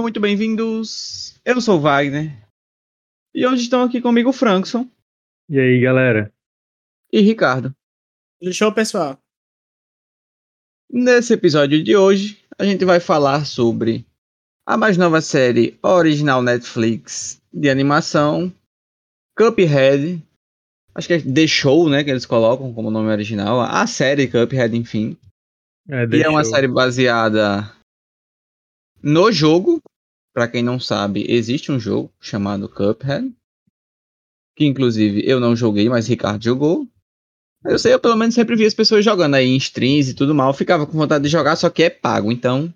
Sejam muito bem-vindos. Eu sou o Wagner. E hoje estão aqui comigo o Frankson E aí, galera? e Ricardo. Show, pessoal. Nesse episódio de hoje, a gente vai falar sobre a mais nova série original Netflix de animação, Cuphead. Acho que é The Show, né, que eles colocam como nome original. A série Cuphead, enfim. É, E é uma série baseada no jogo. Pra quem não sabe, existe um jogo chamado Cuphead. Que inclusive eu não joguei, mas Ricardo jogou. Eu sei, eu pelo menos sempre vi as pessoas jogando aí em streams e tudo mal. Ficava com vontade de jogar, só que é pago. Então,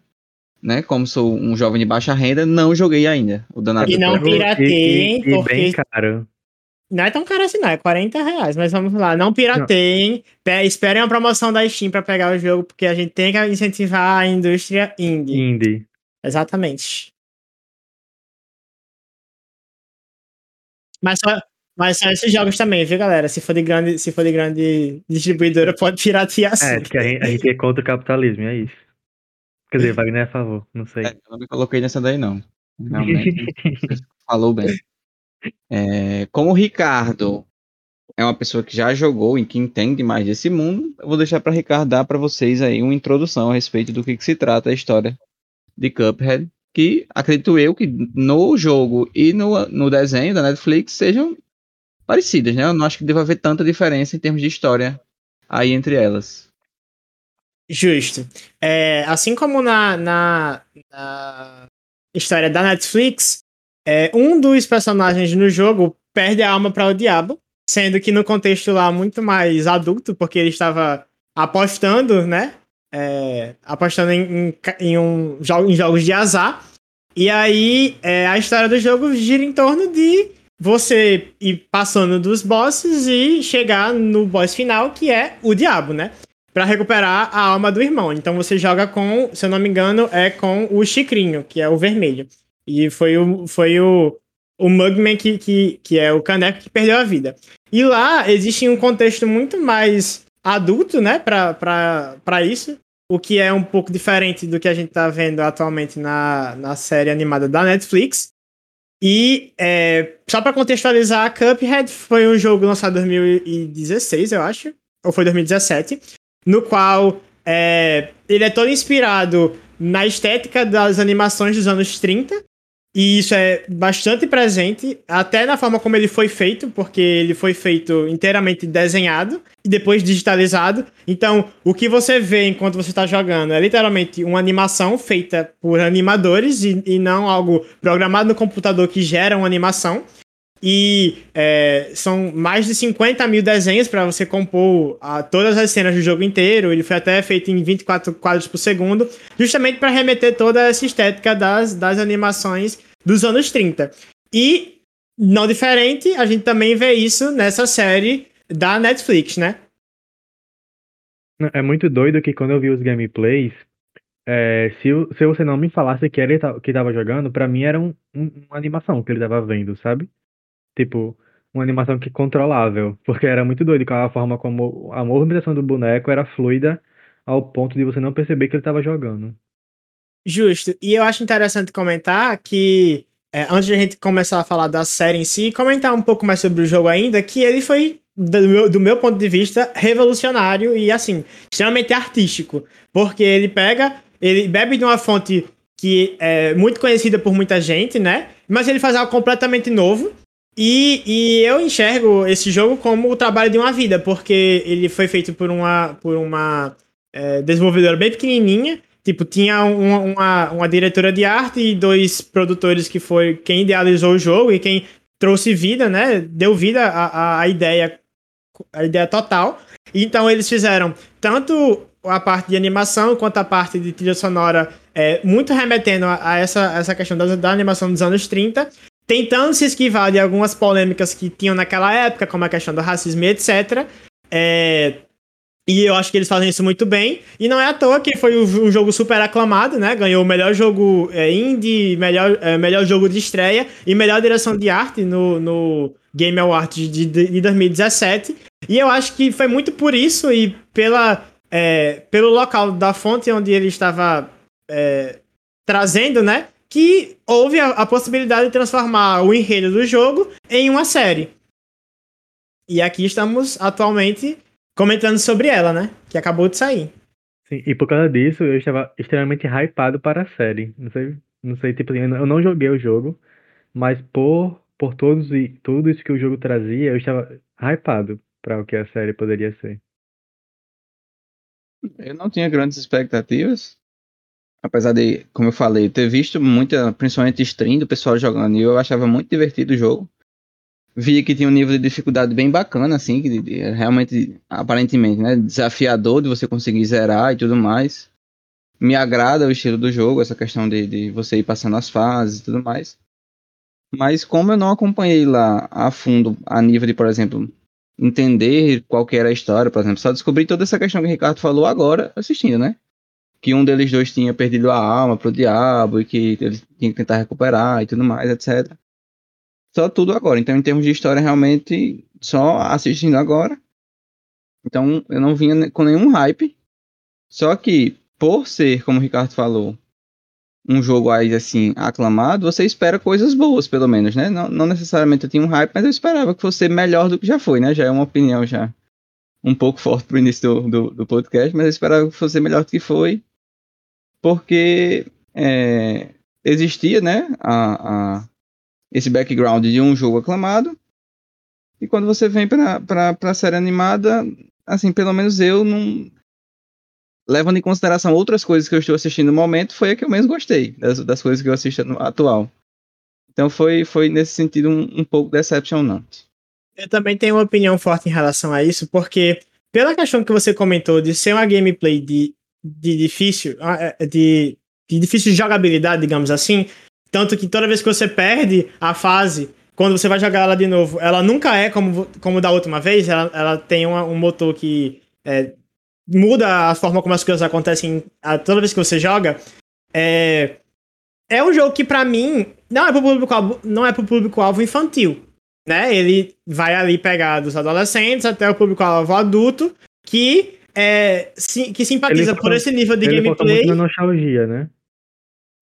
né, como sou um jovem de baixa renda, não joguei ainda. O danado E não pirateiem, e porque- bem caro. Não é tão caro assim, não. É 40 reais. Mas vamos lá. Não pirateiem. Pe- Esperem a promoção da Steam pra pegar o jogo, porque a gente tem que incentivar a indústria indie. Indie. Exatamente. Mas só, mas só esses jogos também, viu, galera? Se for de grande, se for de grande distribuidora, pode piratear sim. É, porque a gente, a gente é contra o capitalismo, é isso. Quer dizer, Wagner é a favor, não sei. É, eu não me coloquei nessa daí, não. Realmente. falou bem. É, como o Ricardo é uma pessoa que já jogou e que entende mais desse mundo, eu vou deixar para Ricardo dar para vocês aí uma introdução a respeito do que, que se trata a história de Cuphead, que acredito eu que no jogo e no, no desenho da Netflix sejam parecidas, né? Eu não acho que deva haver tanta diferença em termos de história aí entre elas. Justo. É, assim como na, na, na história da Netflix, é, um dos personagens no jogo perde a alma para o diabo, sendo que no contexto lá muito mais adulto, porque ele estava apostando, né? É, apostando em, em, em um, em jogos de azar. E aí é, a história do jogo gira em torno de você ir passando dos bosses e chegar no boss final, que é o diabo, né? Pra recuperar a alma do irmão. Então você joga com, se eu não me engano, é com o Chicrinho, que é o vermelho. E foi o, foi o, o Mugman, que, que, que é o caneco que perdeu a vida. E lá existe um contexto muito mais adulto, né, pra, pra, pra isso. O que é um pouco diferente do que a gente tá vendo atualmente na, na série animada da Netflix. E é, só pra contextualizar, Cuphead foi um jogo lançado em 2016, eu acho. Ou foi 2017 no qual é, ele é todo inspirado na estética das animações dos anos 30. E isso é bastante presente, até na forma como ele foi feito, porque ele foi feito inteiramente desenhado e depois digitalizado. Então, o que você vê enquanto você está jogando é literalmente uma animação feita por animadores e, e não algo programado no computador que gera uma animação. E é, são mais de 50 mil desenhos para você compor ah, todas as cenas do jogo inteiro. Ele foi até feito em 24 quadros por segundo, justamente para remeter toda essa estética das, das animações dos anos 30. E, não diferente, a gente também vê isso nessa série da Netflix, né? É muito doido que quando eu vi os gameplays, é, se, se você não me falasse que ele ta- que tava jogando, pra mim era um- um- uma animação que ele tava vendo, sabe? Tipo, uma animação que controlável. Porque era muito doido com a forma como a movimentação do boneco era fluida ao ponto de você não perceber que ele tava jogando. Justo. E eu acho interessante comentar que, é, antes de a gente começar a falar da série em si, comentar um pouco mais sobre o jogo ainda, que ele foi, do meu, do meu ponto de vista, revolucionário e, assim, extremamente artístico. Porque ele pega, ele bebe de uma fonte que é muito conhecida por muita gente, né? Mas ele faz algo completamente novo. E, e eu enxergo esse jogo como o trabalho de uma vida, porque ele foi feito por uma, por uma é, desenvolvedora bem pequenininha. Tipo, tinha uma, uma, uma diretora de arte e dois produtores que foi quem idealizou o jogo e quem trouxe vida, né? Deu vida à, à- à ideia, a ideia total. Então eles fizeram tanto a parte de animação quanto a parte de trilha sonora, é, muito remetendo a, a essa, essa questão da, da animação dos anos 30, tentando se esquivar de algumas polêmicas que tinham naquela época, como a questão do racismo e etc. É, e eu acho que eles fazem isso muito bem. E não é à toa que foi um jogo super aclamado, né? Ganhou o melhor jogo é, indie, melhor, é, melhor jogo de estreia e melhor direção de arte no, no Game Awards de, de, de 2017. E eu acho que foi muito por isso e pela, é, pelo local da fonte onde ele estava é, trazendo, né? Que houve a, a possibilidade de transformar o enredo do jogo em uma série. E aqui estamos atualmente comentando sobre ela, né? Que acabou de sair. Sim, e por causa disso, eu estava extremamente hypado para a série. Não sei, não sei, tipo assim, eu não joguei o jogo, mas por, por todos e tudo isso que o jogo trazia, eu estava hypado para o que a série poderia ser. Eu não tinha grandes expectativas, apesar de, como eu falei, ter visto muita, principalmente stream do pessoal jogando, e eu achava muito divertido o jogo. Vi que tinha um nível de dificuldade bem bacana, assim, que de, realmente, aparentemente, né, desafiador de você conseguir zerar e tudo mais. Me agrada o estilo do jogo, essa questão de, de você ir passando as fases e tudo mais. Mas como eu não acompanhei lá a fundo, a nível de, por exemplo, entender qual que era a história, por exemplo, só descobri toda essa questão que o Ricardo falou agora assistindo, né? Que um deles dois tinha perdido a alma pro diabo e que ele tinha que tentar recuperar e tudo mais, etc. Só tudo agora. Então, em termos de história, realmente, só assistindo agora. Então, eu não vinha com nenhum hype. Só que, por ser, como o Ricardo falou, um jogo aí assim aclamado, você espera coisas boas, pelo menos, né? Não, não necessariamente eu tinha um hype, mas eu esperava que fosse melhor do que já foi, né? Já é uma opinião já um pouco forte pro início do, do, do podcast, mas eu esperava que fosse melhor do que foi, porque é, existia, né? A, a, esse background de um jogo aclamado. E quando você vem para a série animada, assim, pelo menos eu não, levando em consideração outras coisas que eu estou assistindo no momento, foi a que eu menos gostei das, das coisas que eu assisto no atual. Então foi, foi nesse sentido um, um pouco decepcionante. Eu também tenho uma opinião forte em relação a isso, porque pela questão que você comentou de ser uma gameplay de, de difícil, ah, é, de, de difícil jogabilidade, digamos assim, tanto que toda vez que você perde a fase, quando você vai jogar ela de novo, ela nunca é como, como da última vez, ela, ela tem uma, um motor que é, muda a forma como as coisas acontecem a, toda vez que você joga. É, é um jogo que, para mim, não é pro público-alvo não é público-alvo infantil. Né? Ele vai ali pegar dos adolescentes até o público-alvo adulto que, é, si, que simpatiza por esse nível de ele gameplay. Muito na nostalgia, né?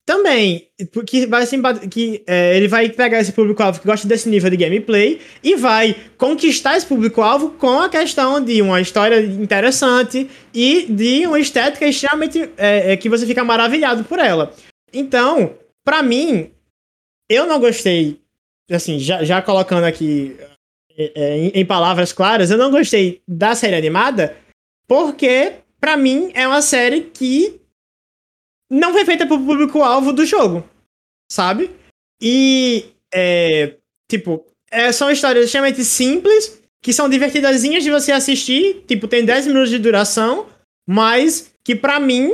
Também, que vai que é, ele vai pegar esse público-alvo que gosta desse nível de gameplay e vai conquistar esse público-alvo com a questão de uma história interessante e de uma estética extremamente é, é, que você fica maravilhado por ela. Então, para mim, eu não gostei, assim, já, já colocando aqui é, é, em, em palavras claras, eu não gostei da série animada porque, para mim, é uma série que não foi feita pro público-alvo do jogo, sabe? E, é, tipo, é, são histórias extremamente simples, que são divertidazinhas de você assistir, tipo, tem 10 minutos de duração, mas que para mim,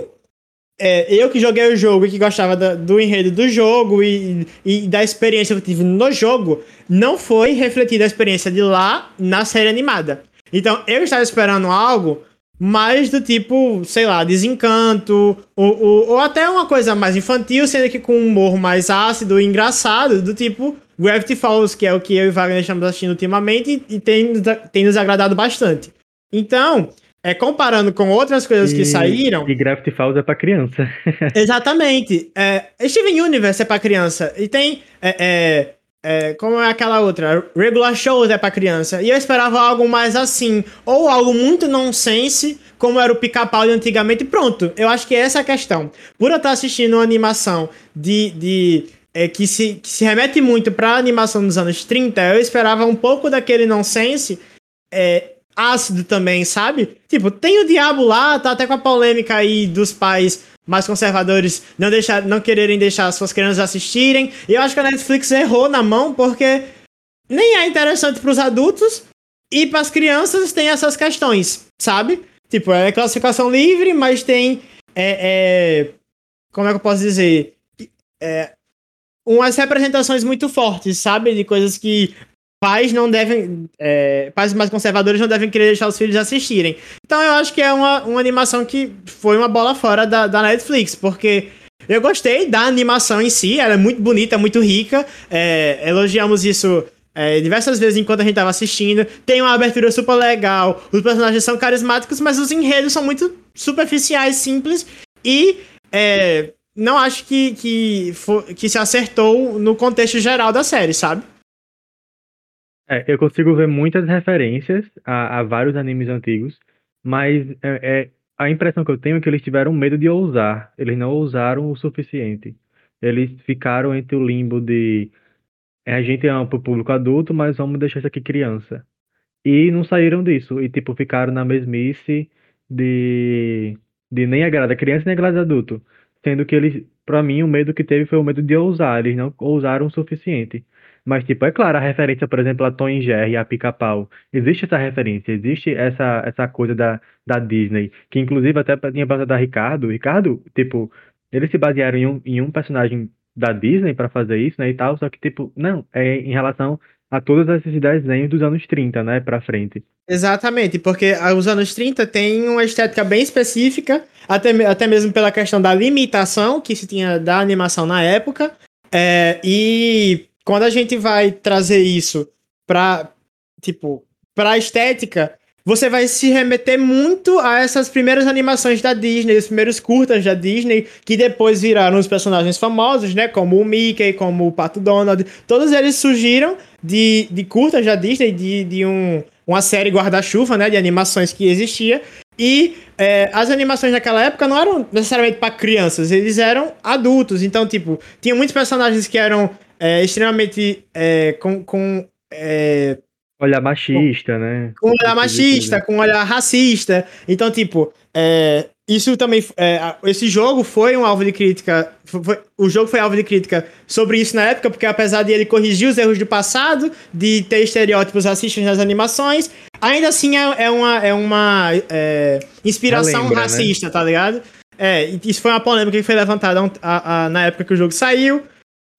é, eu que joguei o jogo e que gostava da, do enredo do jogo e, e, da experiência que eu tive no jogo, não foi refletida a experiência de lá na série animada. Então, eu estava esperando algo mais do tipo, sei lá, desencanto, ou, ou, ou, até uma coisa mais infantil, sendo que com um humor mais ácido e engraçado, do tipo Gravity Falls, que é o que eu e Wagner estamos assistindo ultimamente e, tem, tem nos agradado bastante. Então, é, comparando com outras coisas e, que saíram. E Gravity Falls é pra criança. exatamente. É, Steven Universe é pra criança. E tem. É, é, é, como é aquela outra? Regular Shows é pra criança. E eu esperava algo mais assim. Ou algo muito nonsense, como era o pica-pau de antigamente. Pronto, eu acho que essa é a questão. Por eu estar assistindo uma animação de. de é, que, se, que se remete muito pra animação dos anos 30, eu esperava um pouco daquele nonsense. É, ácido também, sabe? Tipo, tem o diabo lá, tá até com a polêmica aí dos pais mais conservadores não, deixar, não quererem deixar suas crianças assistirem. E eu acho que a Netflix errou na mão, porque nem é interessante para os adultos e para as crianças tem essas questões, sabe? Tipo, é classificação livre, mas tem. É, é, como é que eu posso dizer? É, umas representações muito fortes, sabe? De coisas que pais não devem. É, pais mais conservadores não devem querer deixar os filhos assistirem. Então eu acho que é uma, uma animação que foi uma bola fora da, da Netflix, porque. Eu gostei da animação em si, ela é muito bonita, muito rica. É, elogiamos isso é, diversas vezes enquanto a gente estava assistindo. Tem uma abertura super legal, os personagens são carismáticos, mas os enredos são muito superficiais, simples e é, não acho que, que, que se acertou no contexto geral da série, sabe? É, eu consigo ver muitas referências a, a vários animes antigos, mas é, é, a impressão que eu tenho é que eles tiveram medo de ousar. Eles não ousaram o suficiente. Eles ficaram entre o limbo de é, a gente ama pro público adulto, mas vamos deixar isso aqui criança. E não saíram disso. E, tipo, ficaram na mesmice de, de nem agrada criança nem agrada adulto. Sendo que eles, pra mim, o medo que teve foi o medo de ousar. Eles não ousaram o suficiente. Mas, tipo, é claro, a referência, por exemplo, a Tom e Jerry a Pica-Pau. Existe essa referência, existe essa, essa coisa da, da Disney. Que, inclusive, até tinha passado da Ricardo. Ricardo, tipo, eles se basearam em um, em um personagem da Disney para fazer isso, né, e tal, só que, tipo, não, é em relação a todos esses desenhos dos anos 30, né, pra frente. Exatamente, porque os anos 30 tem uma estética bem específica, até, até mesmo pela questão da limitação que se tinha da animação na época, é, e quando a gente vai trazer isso pra, tipo, pra estética, você vai se remeter muito a essas primeiras animações da Disney, os primeiros curtas da Disney, que depois viraram os personagens famosos, né? Como o Mickey, como o Pato Donald. Todos eles surgiram de, de curtas da Disney, de, de um, uma série guarda-chuva, né? De animações que existia. E é, as animações naquela época não eram necessariamente para crianças, eles eram adultos. Então, tipo, tinha muitos personagens que eram é, extremamente é, com, com é, olhar machista, com, né? Com olhar machista, com olhar racista. Então, tipo, é, isso também. É, esse jogo foi um alvo de crítica. Foi, o jogo foi alvo de crítica sobre isso na época, porque apesar de ele corrigir os erros do passado, de ter estereótipos racistas nas animações, ainda assim é, é uma, é uma é, inspiração lembra, né? racista, né? tá ligado? É, isso foi uma polêmica que foi levantada a, a, na época que o jogo saiu.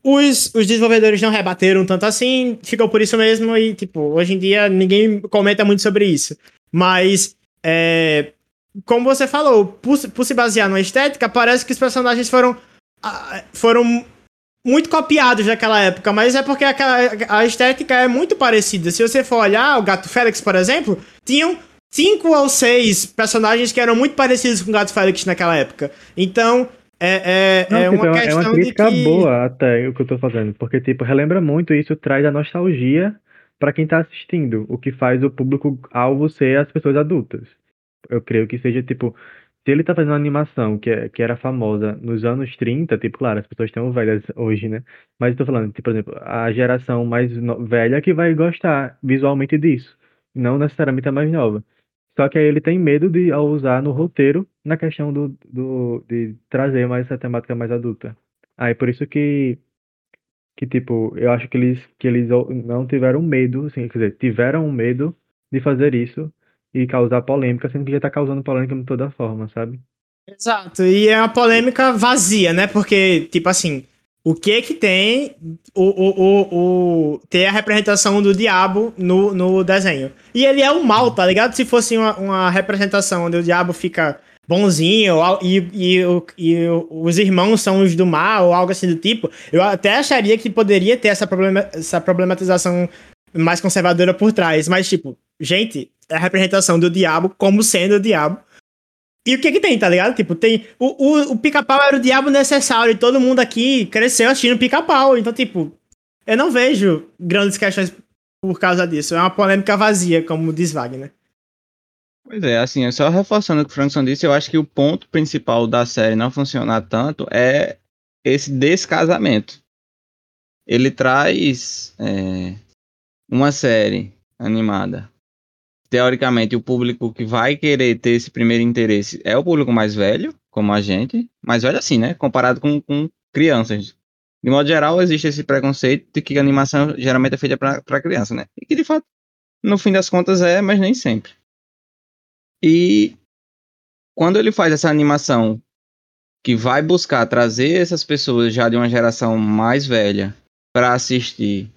Os, os desenvolvedores não rebateram tanto assim, ficou por isso mesmo e, tipo, hoje em dia ninguém comenta muito sobre isso. Mas, é, como você falou, por, por se basear numa estética, parece que os personagens foram, foram muito copiados daquela época, mas é porque a estética é muito parecida. Se você for olhar, o Gato Félix, por exemplo, tinham cinco ou seis personagens que eram muito parecidos com o Gato Félix naquela época. Então, é, é, Não, é, tipo, uma é uma crítica que... boa até o que eu tô fazendo, porque, tipo, relembra muito isso, traz a nostalgia para quem tá assistindo, o que faz o público-alvo ser as pessoas adultas. Eu creio que seja, tipo, se ele tá fazendo uma animação que, é, que era famosa nos anos 30, tipo, claro, as pessoas estão velhas hoje, né? Mas eu tô falando, tipo, por exemplo, a geração mais velha que vai gostar visualmente disso, não necessariamente a mais nova. Só que aí ele tem medo de usar no roteiro na questão do, do, de trazer mais essa temática mais adulta. Aí por isso que, que tipo, eu acho que eles, que eles não tiveram medo, assim, quer dizer, tiveram medo de fazer isso e causar polêmica, sendo que já tá causando polêmica de toda forma, sabe? Exato, e é uma polêmica vazia, né? Porque, tipo assim, o que que tem o, o, o, o, ter a representação do diabo no, no desenho. E ele é o mal, tá ligado? Se fosse uma, uma representação onde o diabo fica bonzinho e, e, e, e, os irmãos são os do mal ou algo assim do tipo, eu até acharia que poderia ter essa, problema, essa problematização mais conservadora por trás. Mas, tipo, gente, é a representação do diabo como sendo o diabo. E o que que tem, tá ligado? Tipo, tem. O, o, o pica-pau era o diabo necessário e todo mundo aqui cresceu assistindo pica-pau. Então, tipo, eu não vejo grandes questões por causa disso. É uma polêmica vazia, como diz Wagner. Pois é, assim, só reforçando o que o Frankson disse, eu acho que o ponto principal da série não funcionar tanto é esse descasamento. Ele traz é, uma série animada teoricamente, o público que vai querer ter esse primeiro interesse é o público mais velho, como a gente, mais velho assim, né? Comparado com, com crianças. De modo geral, existe esse preconceito de que a animação geralmente é feita para criança, né? E que de fato, no fim das contas é, mas nem sempre. E quando ele faz essa animação que vai buscar trazer essas pessoas já de uma geração mais velha para assistir,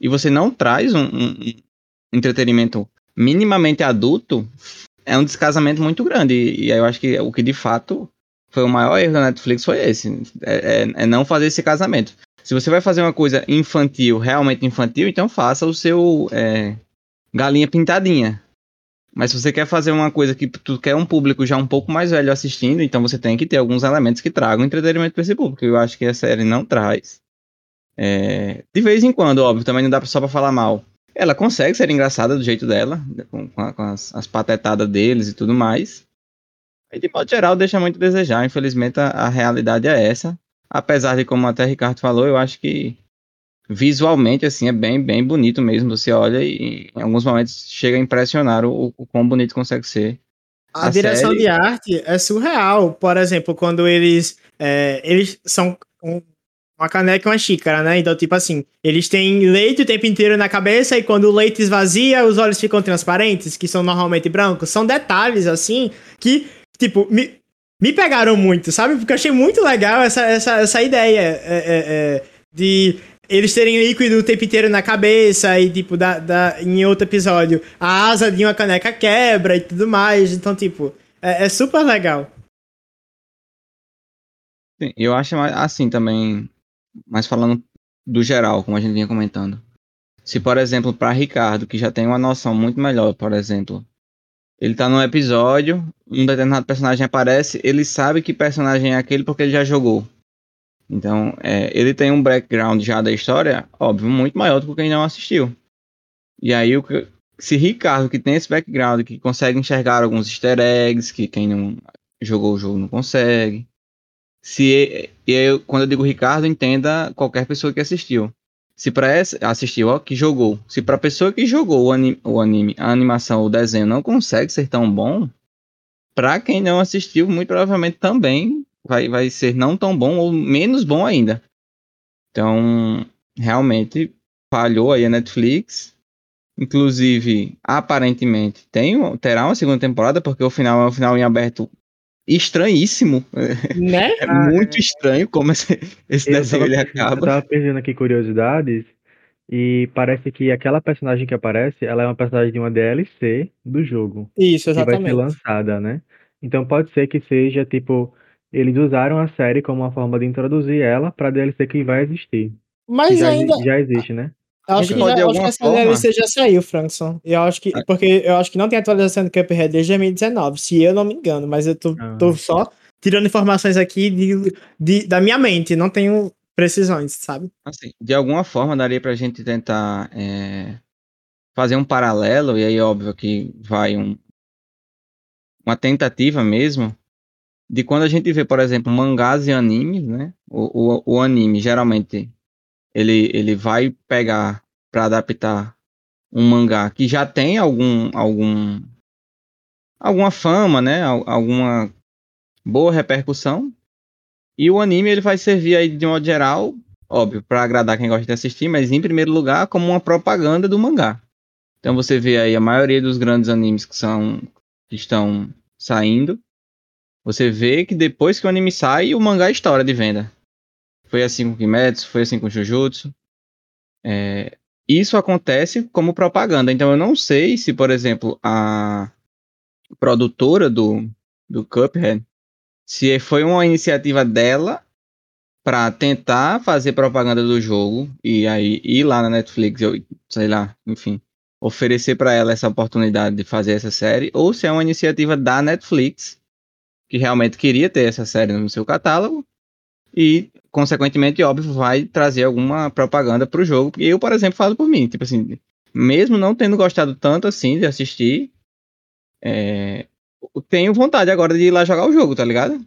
e você não traz um, um, um entretenimento minimamente adulto, é um descasamento muito grande. E, e eu acho que o que de fato foi o maior erro da Netflix foi esse. É, é, é, não fazer esse casamento. Se você vai fazer uma coisa infantil, realmente infantil, então faça o seu é, galinha pintadinha. Mas se você quer fazer uma coisa que tu quer um público já um pouco mais velho assistindo, então você tem que ter alguns elementos que tragam entretenimento para esse público. Eu acho que a série não traz. É, de vez em quando, óbvio, também não dá só pra falar mal. Ela consegue ser engraçada do jeito dela, com, com as, as, patetadas deles e tudo mais. E de modo geral deixa muito a desejar. Infelizmente a, a realidade é essa. Apesar de, como até Ricardo falou, eu acho que visualmente, assim, é bem, bem bonito mesmo. Você olha e em alguns momentos chega a impressionar o, o quão bonito consegue ser. A, a direção série... de arte é surreal. Por exemplo, quando eles. É, eles são um, uma caneca e uma xícara, né? Então, tipo assim, eles têm leite o tempo inteiro na cabeça e quando o leite esvazia, os olhos ficam transparentes, que são normalmente brancos. São detalhes, assim, que, tipo, me, me pegaram muito, sabe? Porque eu achei muito legal essa, essa, essa ideia é, é, é, de eles terem líquido o tempo inteiro na cabeça e, tipo, da, da, em outro episódio, a asa de uma caneca quebra e tudo mais. Então, tipo, é, é super legal. Sim, eu acho assim também, mas falando do geral, como a gente vinha comentando. Se, por exemplo, para Ricardo, que já tem uma noção muito melhor, por exemplo, ele tá num episódio, um determinado personagem aparece, ele sabe que personagem é aquele porque ele já jogou. Então, é, ele tem um background já da história, óbvio, muito maior do que quem não assistiu. E aí, se Ricardo, que tem esse background, que consegue enxergar alguns easter eggs, que quem não jogou o jogo não consegue. Se, e aí, quando eu digo Ricardo, entenda qualquer pessoa que assistiu. Se para assistiu, ó, que jogou. Se para pessoa que jogou o anime, o anime, a animação, o desenho não consegue ser tão bom, para quem não assistiu, muito provavelmente também vai, vai ser não tão bom ou menos bom ainda. Então, realmente falhou aí a Netflix. Inclusive, aparentemente, tem, terá uma segunda temporada, porque o final é um final em aberto estranhíssimo. Né? É muito estranho como esse, esse desenho ele acaba. Eu tava pensando aqui curiosidades, e parece que aquela personagem que aparece, ela é uma personagem de uma DLC do jogo. Isso, exatamente. Que vai ser lançada, né? Então pode ser que seja, tipo, eles usaram a série como uma forma de introduzir ela pra DLC que vai existir. Mas já, ainda. Já existe, né? Eu acho que, já, acho que essa forma... DLC já saiu, Frankson. Eu acho que. Porque eu acho que não tem atualização do Cuphead desde 2019, se eu não me engano, mas eu tô, ah. tô só tirando informações aqui de, de, da minha mente, não tenho precisões, sabe? Assim, de alguma forma daria pra gente tentar é, fazer um paralelo, e aí óbvio que vai um, uma tentativa mesmo de quando a gente vê, por exemplo, mangás e animes, né? O, o, o anime geralmente ele, ele vai pegar para adaptar um mangá que já tem algum algum alguma fama, né? Alguma boa repercussão. E o anime ele vai servir aí de modo geral, óbvio, para agradar quem gosta de assistir, mas em primeiro lugar como uma propaganda do mangá. Então você vê aí a maioria dos grandes animes que são que estão saindo, você vê que depois que o anime sai, o mangá história de venda. Foi assim com Kimetsu, foi assim com Jujutsu. É, isso acontece como propaganda. Então eu não sei se, por exemplo, a produtora do, do Cuphead, se foi uma iniciativa dela para tentar fazer propaganda do jogo e aí ir lá na Netflix, eu, sei lá, enfim, oferecer para ela essa oportunidade de fazer essa série, ou se é uma iniciativa da Netflix que realmente queria ter essa série no seu catálogo e, consequentemente, óbvio, vai trazer alguma propaganda para o jogo. E eu, por exemplo, falo por mim, tipo assim, mesmo não tendo gostado tanto assim de assistir, é, tenho vontade agora de ir lá jogar o jogo, tá ligado?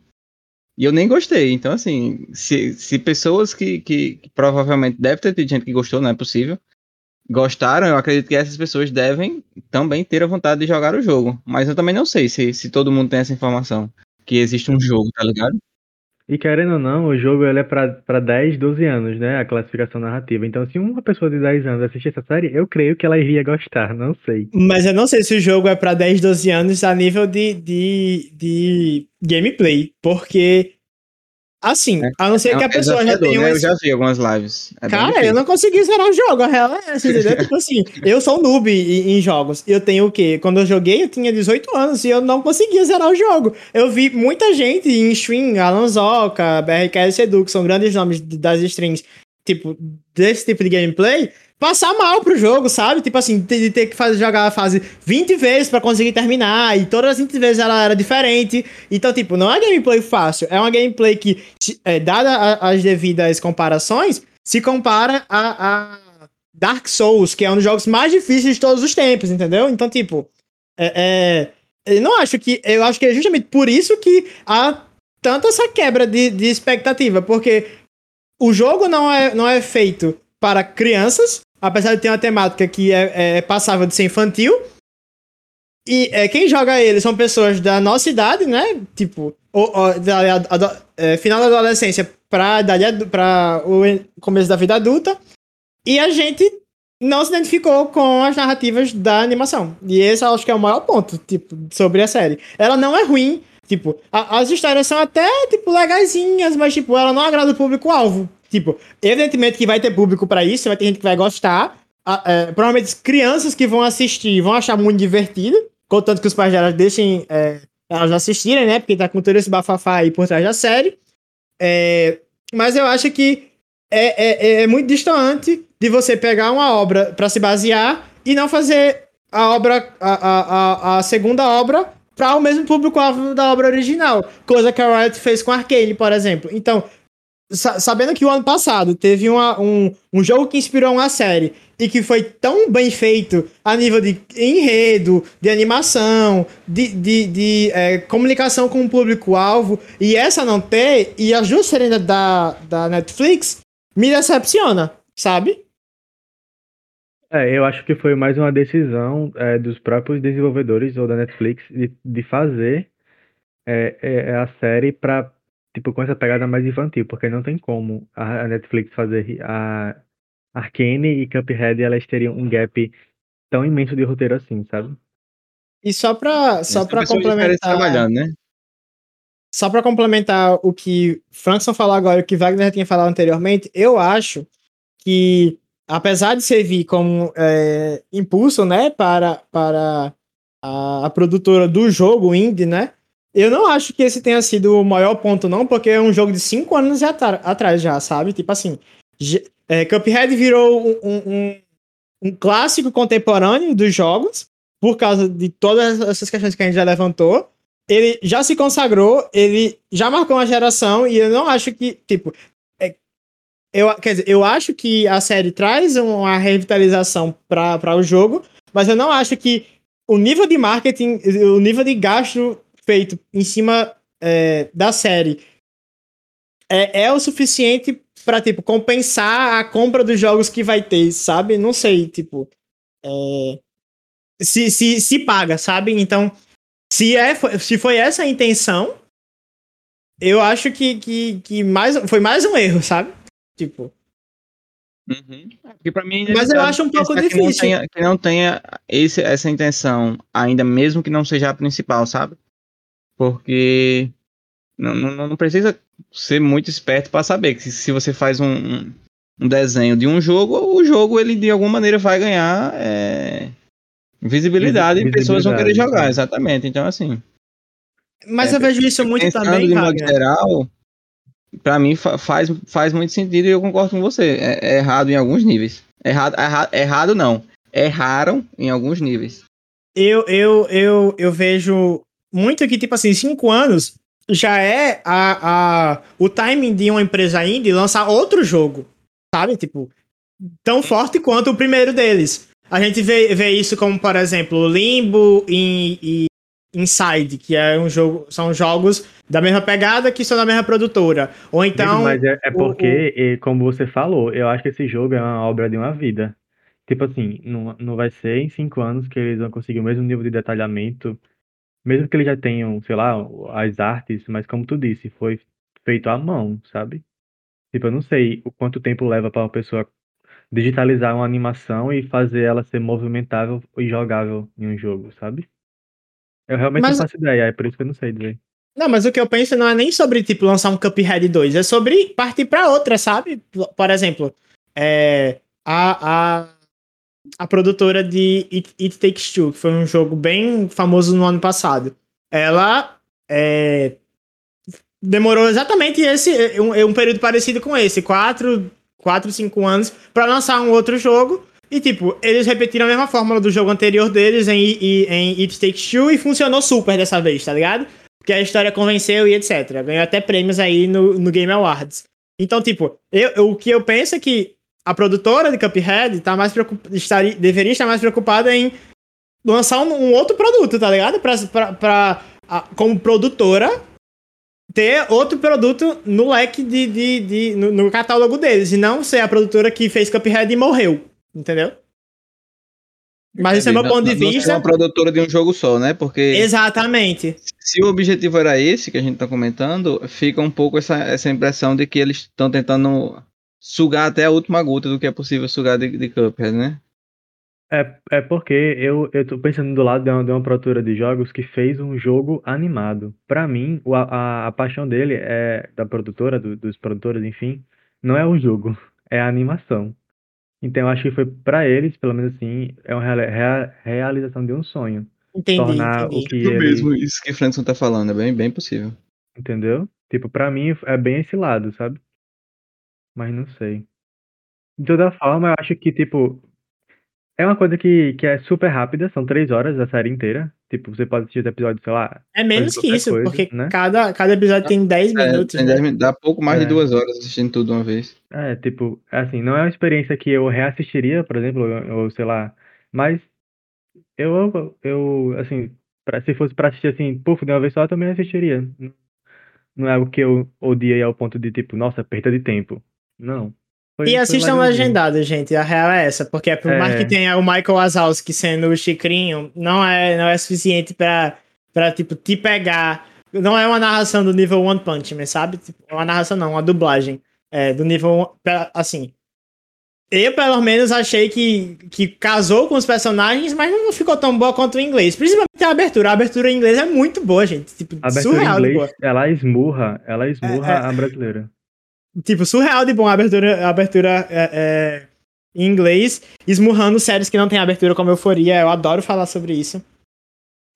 E eu nem gostei. Então, assim, se, se pessoas que, que, que provavelmente deve ter tido gente que gostou, não é possível, gostaram, eu acredito que essas pessoas devem também ter a vontade de jogar o jogo. Mas eu também não sei se, se todo mundo tem essa informação que existe um jogo, tá ligado? E querendo ou não, o jogo ele é pra, 10, 12 anos, né? A classificação narrativa. Então, se uma pessoa de 10 anos assistir essa série, eu creio que ela iria gostar, não sei. Mas eu não sei se o jogo é pra 10, 12 anos a nível de, de, de gameplay. Porque Assim, é, a não ser é que a pessoa já tenha. Né? Eu já vi algumas lives. É Cara, eu não consegui zerar o jogo, a real é essa, entendeu? tipo assim, eu sou noob em, em, jogos. Eu tenho o quê? Quando eu joguei, eu tinha 18 anos e eu não conseguia zerar o jogo. Eu vi muita gente em stream, Alanzoca, BRKS Edu, que são grandes nomes das streams, tipo, desse tipo de gameplay, passar mal pro jogo, sabe? Tipo assim, de ter que fazer, jogar a fase 20 vezes para conseguir terminar, e todas as 20 vezes ela era diferente. Então, tipo, não é gameplay fácil, é uma gameplay que, é, dada as devidas comparações, se compara a, a, Dark Souls, que é um dos jogos mais difíceis de todos os tempos, entendeu? Então, tipo, é, é, eu não acho que. Eu acho que é justamente por isso que há tanta essa quebra de, de expectativa, porque o jogo não é, não é feito para crianças, apesar de ter uma temática que é, é passável de ser infantil. E é, quem joga ele são pessoas da nossa idade, né? Tipo, ou, ou, da, é, final da adolescência para para o começo da vida adulta. E a gente não se identificou com as narrativas da animação. E esse eu acho que é o maior ponto, tipo, sobre a série. Ela não é ruim, tipo, a, as histórias são até, tipo, legaisinhas, mas, tipo, ela não agrada o público-alvo. Tipo, evidentemente que vai ter público para isso, vai ter gente que vai gostar. é, provavelmente crianças que vão assistir vão achar muito divertido, contanto que os pais delas deixem é, elas assistirem, né? Porque tá com todo esse bafafá aí por trás da série. É, mas eu acho que é, é, é muito distante de você pegar uma obra para se basear e não fazer a obra, a, a, a, segunda obra para o mesmo público-alvo da obra original. Coisa que a Riot fez com Arcane, por exemplo. Então, sabendo que o ano passado teve uma, um, um jogo que inspirou uma série e que foi tão bem feito a nível de enredo, de animação, de, de, de é, comunicação com o público-alvo, e essa não ter, e as duas serem da, da Netflix, me decepciona, sabe? É, eu acho que foi mais uma decisão é, dos próprios desenvolvedores ou da Netflix de, de fazer é, é a série para tipo, com essa pegada mais infantil, porque não tem como a Netflix fazer a Arcane e Cuphead, elas teriam um gap tão imenso de roteiro assim, sabe? E só pra, só pra complementar... Né? Só pra complementar o que Frankson falou agora e o que Wagner tinha falado anteriormente, eu acho que, apesar de servir como é, impulso, né, para, para a, a produtora do jogo indie, né, eu não acho que esse tenha sido o maior ponto, não, porque é um jogo de 5 anos atrás já, sabe? Tipo assim, é, Cuphead virou um, um, um, clássico contemporâneo dos jogos, por causa de todas essas questões que a gente já levantou. Ele já se consagrou, ele já marcou uma geração, e eu não acho que, tipo. É, eu, quer dizer, eu acho que a série traz uma revitalização para o jogo, mas eu não acho que o nível de marketing, o nível de gasto feito em cima é, da série é, é o suficiente para tipo, compensar a compra dos jogos que vai ter, sabe? Não sei, tipo. É, se, se, se paga, sabe? Então, se, é, se foi essa a intenção, eu acho que, que, que mais, foi mais um erro, sabe? Tipo. Uhum. É, pra mim, Mas eu acho um pouco difícil. Que não tenha, que não tenha esse, essa intenção, ainda mesmo que não seja a principal, sabe? Porque não, não, não precisa ser muito esperto para saber que se, você faz um, um, desenho de um jogo, o jogo ele de alguma maneira vai ganhar é, visibilidade, visibilidade e pessoas vão querer jogar, é. exatamente. Então, assim. Mas é, eu vejo isso muito também, de modo geral, para mim faz, faz muito sentido e eu concordo com você. É, é errado em alguns níveis. Errado, errado, errado não. Erraram em alguns níveis. Eu, eu, eu, eu vejo muito que, tipo assim, cinco anos já é a, a, o timing de uma empresa indie lançar outro jogo, sabe? Tipo, tão forte quanto o primeiro deles. A gente vê, vê isso como, por exemplo, Limbo e, e Inside, que é um jogo, são jogos da mesma pegada que são da mesma produtora. Ou então. Mas é, é porque, o, como você falou, eu acho que esse jogo é uma obra de uma vida. Tipo assim, não, não vai ser em cinco anos que eles vão conseguir o mesmo nível de detalhamento mesmo que eles já tenham, sei lá, as artes, mas como tu disse, foi feito à mão, sabe? Tipo, eu não sei o quanto tempo leva para uma pessoa digitalizar uma animação e fazer ela ser movimentável e jogável em um jogo, sabe? Eu realmente mas... não faço ideia, é por isso que eu não sei dizer. Não, mas o que eu penso não é nem sobre, tipo, lançar um Cuphead 2, é sobre partir para outra, sabe? Por exemplo, é, a, a a produtora de It, It, Takes Two, que foi um jogo bem famoso no ano passado. Ela é, demorou exatamente esse um, um, período parecido com esse, quatro, quatro cinco anos, para lançar um outro jogo. E, tipo, eles repetiram a mesma fórmula do jogo anterior deles em, em, em It Takes Two e funcionou super dessa vez, tá ligado? Porque a história convenceu e etc. Ganhou até prêmios aí no, no Game Awards. Então, tipo, eu, eu, o que eu penso é que a produtora de Cuphead tá mais estaria, deveria estar mais preocupada em lançar um, um outro produto, tá ligado? Pra, pra, pra a, como produtora, ter outro produto no leque de. de, de no, no, catálogo deles. E não ser a produtora que fez Cuphead e morreu. Entendeu? Mas esse é meu ponto de não vista. uma produtora de um jogo só, né? Porque. Exatamente. Se o objetivo era esse que a gente tá comentando, fica um pouco essa, essa impressão de que eles estão tentando sugar até a última gota do que é possível sugar de, de Cuphead, né? É, é porque eu, eu tô pensando do lado de uma, de uma produtora de jogos que fez um jogo animado. Pra mim, o, a, a paixão dele é da produtora, do, dos produtores, enfim, não é o jogo, é a animação. Então eu acho que foi pra eles, pelo menos assim, é uma rea, rea, realização de um sonho. Entendi, tornar entendi. o que ele, mesmo, isso que o Franson tá falando, é bem, bem possível. entendeu? Tipo, pra mim é bem esse lado, sabe? Mas não sei. De toda forma, eu acho que, tipo, é uma coisa que, que é super rápida, são três horas a série inteira. Tipo, você pode assistir os episódios, sei lá, É menos que isso, coisa, porque né? cada, cada episódio tem 10 É, minutos. tem né? 10 min- dá pouco mais É. de duas horas assistindo tudo de uma vez. É, tipo, assim, não é uma experiência que eu reassistiria, por exemplo, ou, sei lá, mas eu, eu assim, pra, se fosse pra assistir assim, puf, de uma vez só, eu também assistiria. Não- Não é algo que eu odiei ao ponto de, tipo, nossa, perda de tempo. Não. Foi- E assistam legendado, gente. A real é essa. Porque por mais É. que tenha o Michael Wazowski sendo o Chicrinho, não é, não é suficiente pra, pra, tipo, te pegar. Não é uma narração do nível One Punch Man, sabe? Tipo, uma narração não, uma dublagem. É, do nível. Assim. Eu, pelo menos, achei que, que casou com os personagens, mas não ficou tão boa quanto o inglês. Principalmente a abertura. A abertura em inglês é muito boa, gente. Tipo, A abertura em surreal boa. inglês, ela esmurra, ela esmurra É, a brasileira. Tipo, surreal de bom a abertura, a abertura é, é, em inglês, esmurrando séries que não tem abertura como Euforia. Eu adoro falar sobre isso.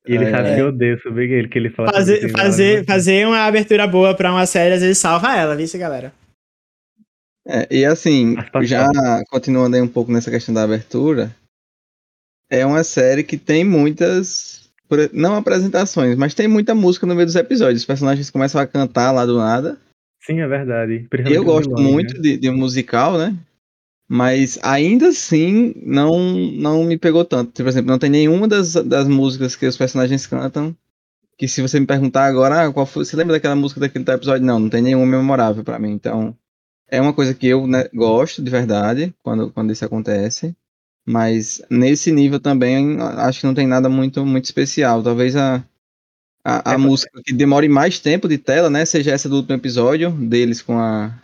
E ele É, sabe é. que eu odeio sobre ele, que ele fala sobre Fazer, fazer, fazer uma abertura boa pra uma série, às vezes salva ela, viu, galera? É, e assim, já continuando aí um pouco nessa questão da abertura, é uma série que tem muitas, por- não apresentações, mas tem muita música no meio dos episódios. Os personagens começam a cantar lá do nada. Sim, é verdade. Eu gosto muito né? de, de musical, né? Mas ainda assim não, não me pegou tanto. Por exemplo, não tem nenhuma das, das músicas que os personagens cantam. Que se você me perguntar agora, ah, qual foi, você lembra daquela música daquele episódio? Não, não tem nenhuma memorável pra mim. Então, é uma coisa que eu né, gosto de verdade quando, quando isso acontece. Mas nesse nível também acho que não tem nada muito, muito especial. Talvez a, a, a É, música que demore mais tempo de tela, né? Seja essa do último episódio, deles com a,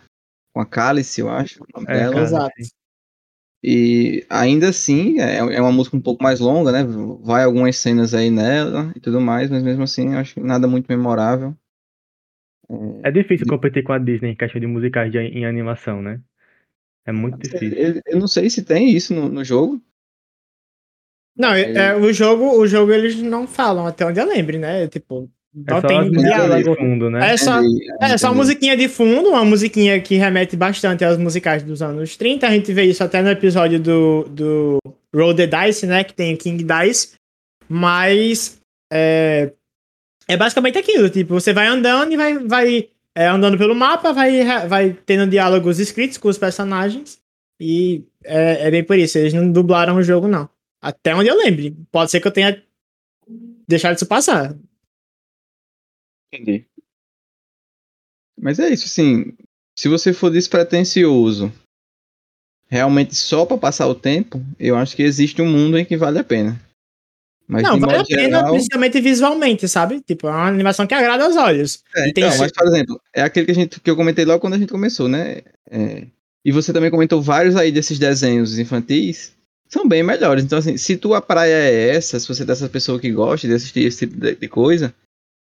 com a Cálice, eu acho. É, Exato. E ainda assim, é, é uma música um pouco mais longa, né? Vai algumas cenas aí nela e tudo mais, mas mesmo assim, eu acho que nada muito memorável. É difícil competir com a Disney em questão de musicais de, em animação, né? É muito difícil. Eu, eu não sei se tem isso no, no jogo. Não, Aí- é, o jogo, o jogo eles não falam, até onde eu lembre, né? Tipo, É não só tem diálogo. de fundo, né? É só, É, só musiquinha de fundo, uma musiquinha que remete bastante aos musicais dos anos 30. A gente vê isso até no episódio do, do Roll the Dice, né? Que tem o King Dice. Mas é, é basicamente aquilo. Tipo, você vai andando e vai, vai é, andando pelo mapa, vai, vai tendo diálogos escritos com os personagens. E é, é bem por isso. Eles não dublaram o jogo, não. Até onde eu lembre. Pode ser que eu tenha deixado isso passar. Entendi. Mas é isso, assim. Se você for despretensioso, realmente só pra passar o tempo, eu acho que existe um mundo em que vale a pena. Mas não, vale a pena, geral, principalmente visualmente, sabe? Tipo, é uma animação que agrada aos olhos. É, então, mas por exemplo, é aquele que, a gente, que eu comentei logo quando a gente começou, né? É, e você também comentou vários aí desses desenhos infantis, são bem melhores. Então, assim, se tua praia é essa, se você é dessa pessoa que gosta de assistir esse tipo de, coisa,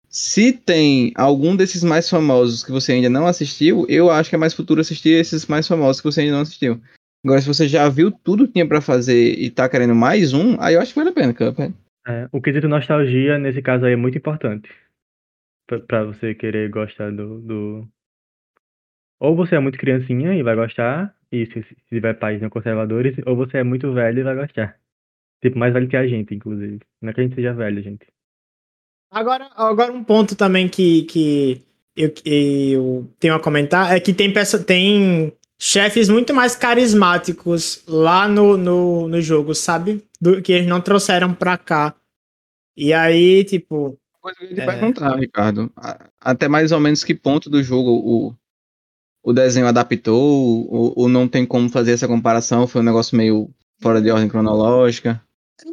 se tem algum desses mais famosos que você ainda não assistiu, eu acho que é mais futuro assistir esses mais famosos que você ainda não assistiu. Agora, se você já viu tudo que tinha pra fazer e tá querendo mais um, aí eu acho que vale a pena, Cuphead. É, o quesito nostalgia, nesse caso aí, é muito importante. Pra você querer gostar do, do. Ou você é muito criancinha e vai gostar, Isso, se tiver pais não conservadores, ou você é muito velho e vai gostar. Tipo, mais velho que a gente, inclusive. Não é que a gente seja velho, gente. Agora, agora um ponto também que, que eu, eu tenho a comentar é que tem, tem chefes muito mais carismáticos lá no, no, no jogo, sabe? Do, que eles não trouxeram pra cá. E aí, tipo. Coisa que eu ia te é... perguntar, Ricardo. Até mais ou menos que ponto do jogo o, o desenho adaptou, ou, ou não tem como fazer essa comparação? Foi um negócio meio fora de ordem cronológica?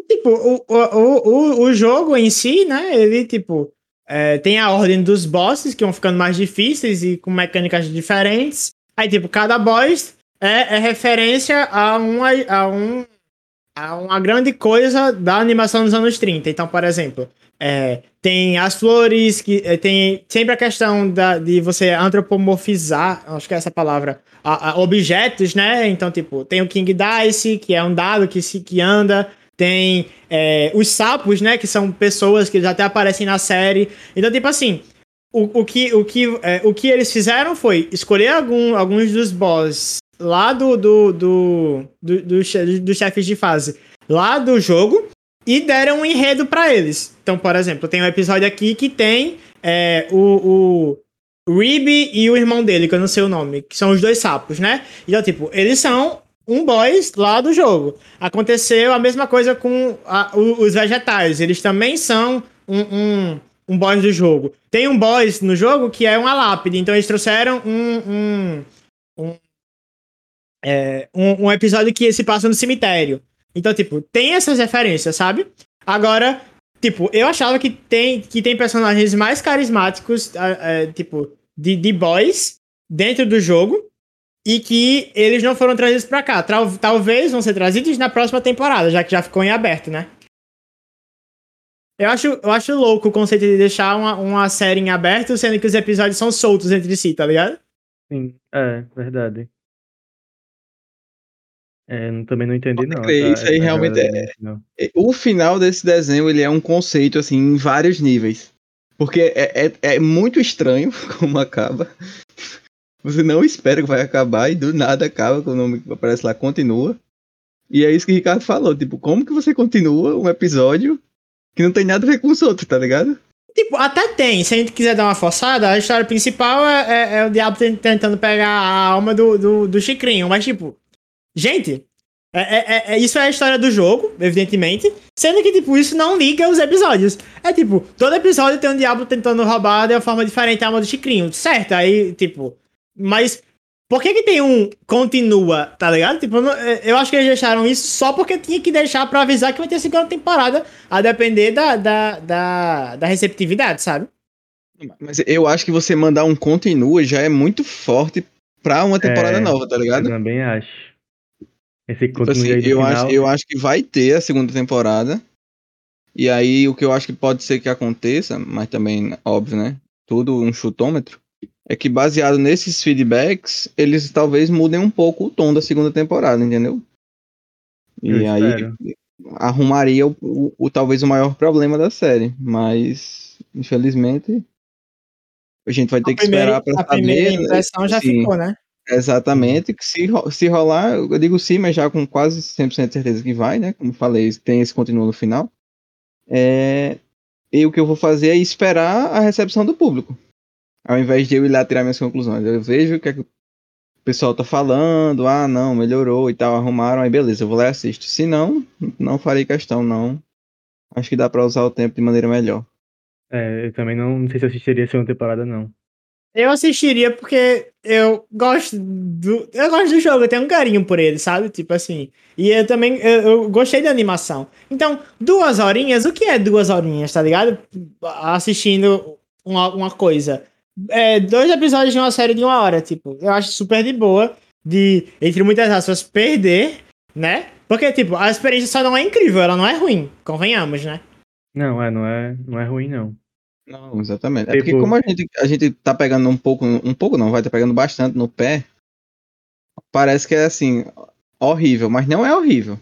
Tipo, o, o, o, o jogo em si, né? Ele, tipo, é, tem a ordem dos bosses que vão ficando mais difíceis e com mecânicas diferentes. Aí, tipo, cada boss é, é referência a uma, a, um, a uma grande coisa da animação dos anos 30. Então, por exemplo, é, tem as flores, que é, tem sempre a questão da, de você antropomorfizar, acho que é essa palavra, a, a objetos, né? Então, tipo, tem o King Dice, que é um dado que, se, que anda, tem é, os sapos, né? Que são pessoas que até aparecem na série. Então, tipo assim, o, o, que, o, que, é, o que eles fizeram foi escolher algum, alguns dos boss lá do, do, do, do, do, do chefes de fase lá do jogo e deram um enredo para eles. Então, por exemplo, tem um episódio aqui que tem é, o, o Ribby e o irmão dele, que eu não sei o nome, que são os dois sapos, né? Então, tipo, eles são um boss lá do jogo. Aconteceu a mesma coisa com a, os vegetais. Eles também são um, um, um boss do jogo. Tem um boss no jogo que é uma lápide. Então eles trouxeram um, um, um, é, um, um episódio que se passa no cemitério. Então, tipo, tem essas referências, sabe? Agora, tipo, eu achava que tem, que tem personagens mais carismáticos, tipo, de, de boys dentro do jogo e que eles não foram trazidos para cá. Tal, talvez vão ser trazidos na próxima temporada, já que já ficou em aberto, né? Eu acho, eu acho louco o conceito de deixar uma, uma série em aberto, sendo que os episódios são soltos entre si, tá ligado? Sim, é, verdade. É, também não entendi, não. Isso aí realmente é, é, O final desse desenho ele é um conceito, assim, em vários níveis. Porque é, é, é muito estranho como acaba. Você não espera que vai acabar e do nada acaba com o nome que aparece lá, continua. E é isso que o Ricardo falou, tipo, como que você continua um episódio que não tem nada a ver com os outros, tá ligado? Tipo, até tem. Se a gente quiser dar uma forçada, a história principal é, é, é o diabo tentando pegar a alma do, do, do Chicrinho. Mas, tipo, gente, é, é, é, é, isso é a história do jogo, evidentemente. Sendo que, tipo, isso não liga os episódios. É tipo, todo episódio tem um diabo tentando roubar de uma forma diferente a alma do Chicrinho. Certo? Aí, tipo, mas por que que tem um continua, tá ligado? Tipo, eu acho que eles deixaram isso só porque tinha que deixar pra avisar que vai ter segunda temporada, a depender da, da, da, da receptividade, sabe? Mas eu acho que você mandar um continua já é muito forte pra uma temporada é, nova, tá ligado? Eu também acho. Esse tipo assim, eu, final... acho, eu acho que vai ter a segunda temporada. E aí o que eu acho que pode ser que aconteça, mas também, óbvio, né? Tudo um chutômetro é que baseado nesses feedbacks, eles talvez mudem um pouco o tom da segunda temporada, entendeu? E Eu aí espero. arrumaria o, o, o, talvez o maior problema da série, mas infelizmente a gente vai ter a que esperar para saber. A primeira impressão já sim, ficou, né? Exatamente, se, se rolar, eu digo sim, mas já com quase 100% de certeza que vai, né? Como falei, tem esse continuo no final. É, e o que eu vou fazer é esperar a recepção do público ao invés de eu ir lá tirar minhas conclusões. Eu vejo o que, é que o pessoal tá falando, ah, não, melhorou e tal, arrumaram, aí beleza, eu vou lá e assisto. Se não, não farei questão, não. Acho que dá para usar o tempo de maneira melhor. É, eu também não, não sei se assistiria a segunda temporada, não. Eu assistiria porque eu gosto do. Eu gosto do jogo, eu tenho um carinho por ele, sabe? Tipo assim. E eu também. Eu, eu, gostei da animação. Então, duas horinhas, o que é duas horinhas, tá ligado? Assistindo uma, uma coisa é, dois episódios de uma série de uma hora, tipo, eu acho super de boa de, entre muitas aspas, perder, né? Porque, tipo, a experiência só não é incrível, ela não é ruim, convenhamos, né? Não, é, não é, não é ruim, não. Não, exatamente. Tipo... É porque tipo como a gente, a gente tá pegando um pouco, um pouco não, vai tá pegando bastante no pé, parece que é assim, horrível, mas não é horrível.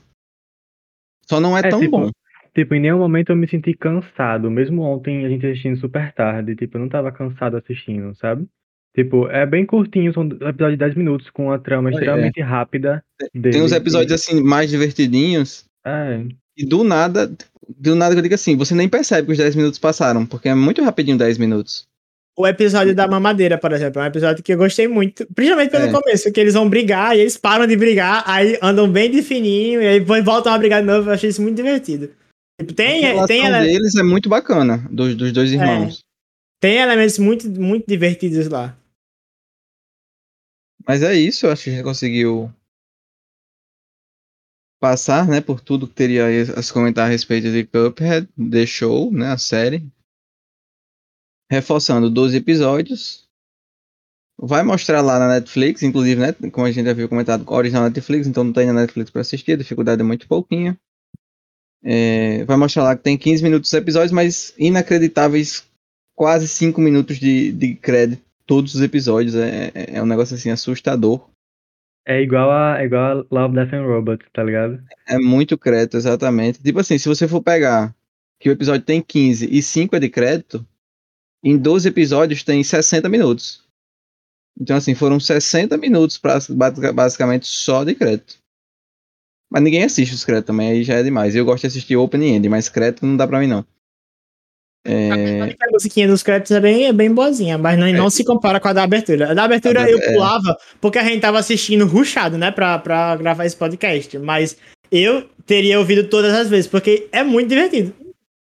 Só não é, é tão tipo, bom. Tipo, em nenhum momento eu me senti cansado. Mesmo ontem a gente assistindo super tarde. Tipo, eu não tava cansado assistindo, sabe? Tipo, é bem curtinho, são episódios de 10 minutos, com uma trama É. extremamente rápida. Tem dele, uns que- episódios assim mais divertidinhos É, e do nada, do nada que eu digo assim, você nem percebe que os 10 minutos passaram, porque é muito rapidinho 10 minutos. O episódio da mamadeira, por exemplo, é um episódio que eu gostei muito, principalmente pelo É. começo, que eles vão brigar e eles param de brigar, aí andam bem de fininho e aí voltam a brigar de novo. Eu achei isso muito divertido. Tipo, a tem, relação tem, ele- deles é muito bacana, dos, dos dois irmãos. tem elementos muito, muito divertidos lá. Mas é isso, eu acho que a gente conseguiu passar, né, por tudo que teria a se comentar a respeito de Cuphead, Show, né, a série. Reforçando 12 episódios. Vai mostrar lá na Netflix, inclusive, né, como a gente já viu comentado, original Netflix, então não tem na Netflix para assistir, a dificuldade é muito pouquinha. É, vai mostrar lá que tem 15 minutos os episódios, mas inacreditáveis quase 5 minutos de, de crédito todos os episódios. É, é- é um negócio assim assustador. É igual a, é igual a Love, Death and Robots, tá ligado? É muito crédito, exatamente. Tipo assim, se você for pegar que o episódio tem 15 e 5 é de crédito, em 12 episódios tem 60 minutos. Então, assim, foram 60 minutos pra, basic- basicamente só de crédito. Mas ninguém assiste os créditos também, aí já é demais. Eu gosto de assistir open end, mas crédito não dá pra mim, não. É, A musiquinha dos créditos é bem, é bem boazinha, mas não, não se compara com a da abertura. A da abertura A eu é. pulava porque a gente tava assistindo rushado, né, pra, pra gravar esse podcast. Mas eu teria ouvido todas as vezes, porque é muito divertido.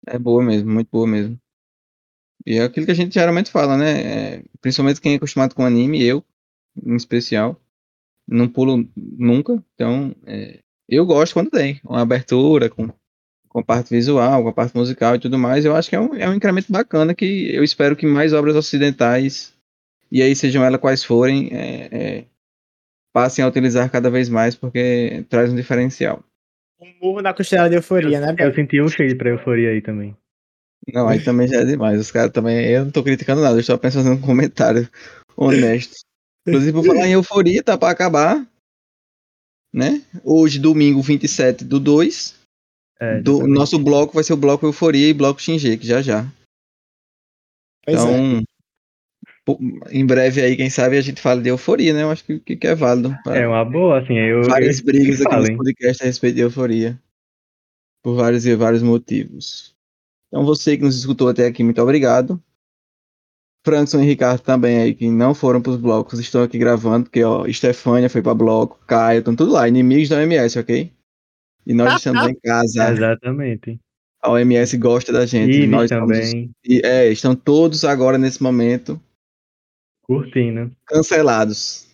É boa mesmo, muito boa mesmo. E é aquilo que a gente geralmente fala, né? É, principalmente quem é acostumado com anime, eu, em especial, não pulo nunca. Então, é, eu gosto quando tem uma abertura com, com a parte visual, com a parte musical e tudo mais. Eu acho que é um, é um incremento bacana que eu espero que mais obras ocidentais, e aí sejam elas quais forem, é, é, passem a utilizar cada vez mais, porque traz um diferencial. Um murro na costela de euforia, né, Eu senti um cheiro pra euforia aí também. Não, aí também já é demais. Os caras também. Eu não tô criticando nada, eu estou apenas fazendo um comentário honesto. Inclusive, por falar em euforia, tá pra acabar. Né? Hoje, domingo 27 do 2. É, do, nosso bloco vai ser o bloco Euforia e bloco Shingeki, já já. Pois é. Então, pô, em breve aí, quem sabe, a gente fala de euforia, né? Eu acho que, que, que é válido. pra- É uma boa, assim, eu. várias eu- brigas que aqui falem. nesse podcast a respeito de euforia. Por vários e vários motivos. Então, você que nos escutou até aqui, muito obrigado. Frankson e Ricardo também aí, que não foram pros blocos, estão aqui gravando, porque, ó, Estefânia foi pra bloco, Caio, estão tudo lá, inimigos da OMS, ok? E nós estamos em casa. Exatamente. A OMS gosta da gente. Ives nós também, e, é, estão todos agora, nesse momento, curtindo. cancelados.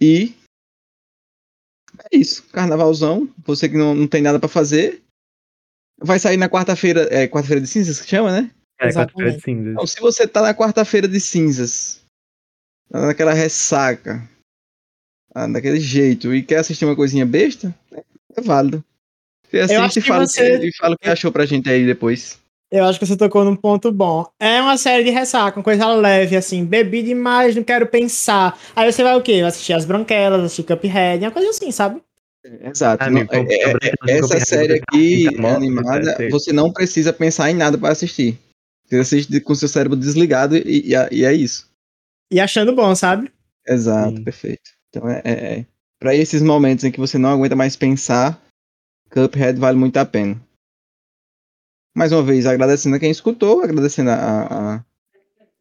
E é isso, carnavalzão. Você que não, não tem nada pra fazer, vai sair na quarta-feira, é quarta-feira de cinzas que chama, né? É, Exatamente. quarta-feira de cinzas. Então, se você tá na quarta-feira de cinzas, tá naquela ressaca, tá daquele jeito e quer assistir uma coisinha besta, é, válido. Você acho assiste e que fala, você- o que- e fala o que achou pra gente aí depois. Eu acho que você tocou num ponto bom. É uma série de ressaca, uma coisa leve, assim. Bebi demais, não quero pensar. Aí você vai o quê? Vai assistir As Branquelas, assistir Cuphead, uma coisa assim, sabe? Exato. Ah, não- é- é- é- essa série aqui animada, você- não precisa pensar em nada pra assistir. Você assiste com seu cérebro desligado e, e- e é isso. E achando bom, sabe? Exato, Sim. perfeito. Então é, é, é. Pra esses momentos em que você não aguenta mais pensar, Cuphead vale muito a pena. Mais uma vez, agradecendo a quem escutou, agradecendo a, a- a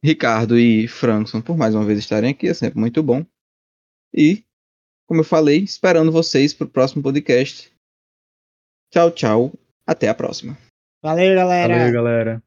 Ricardo e Frankson por mais uma vez estarem aqui, é sempre muito bom. E, como eu falei, esperando vocês pro próximo podcast. Tchau, tchau. Até a próxima. Valeu, galera. Valeu, galera.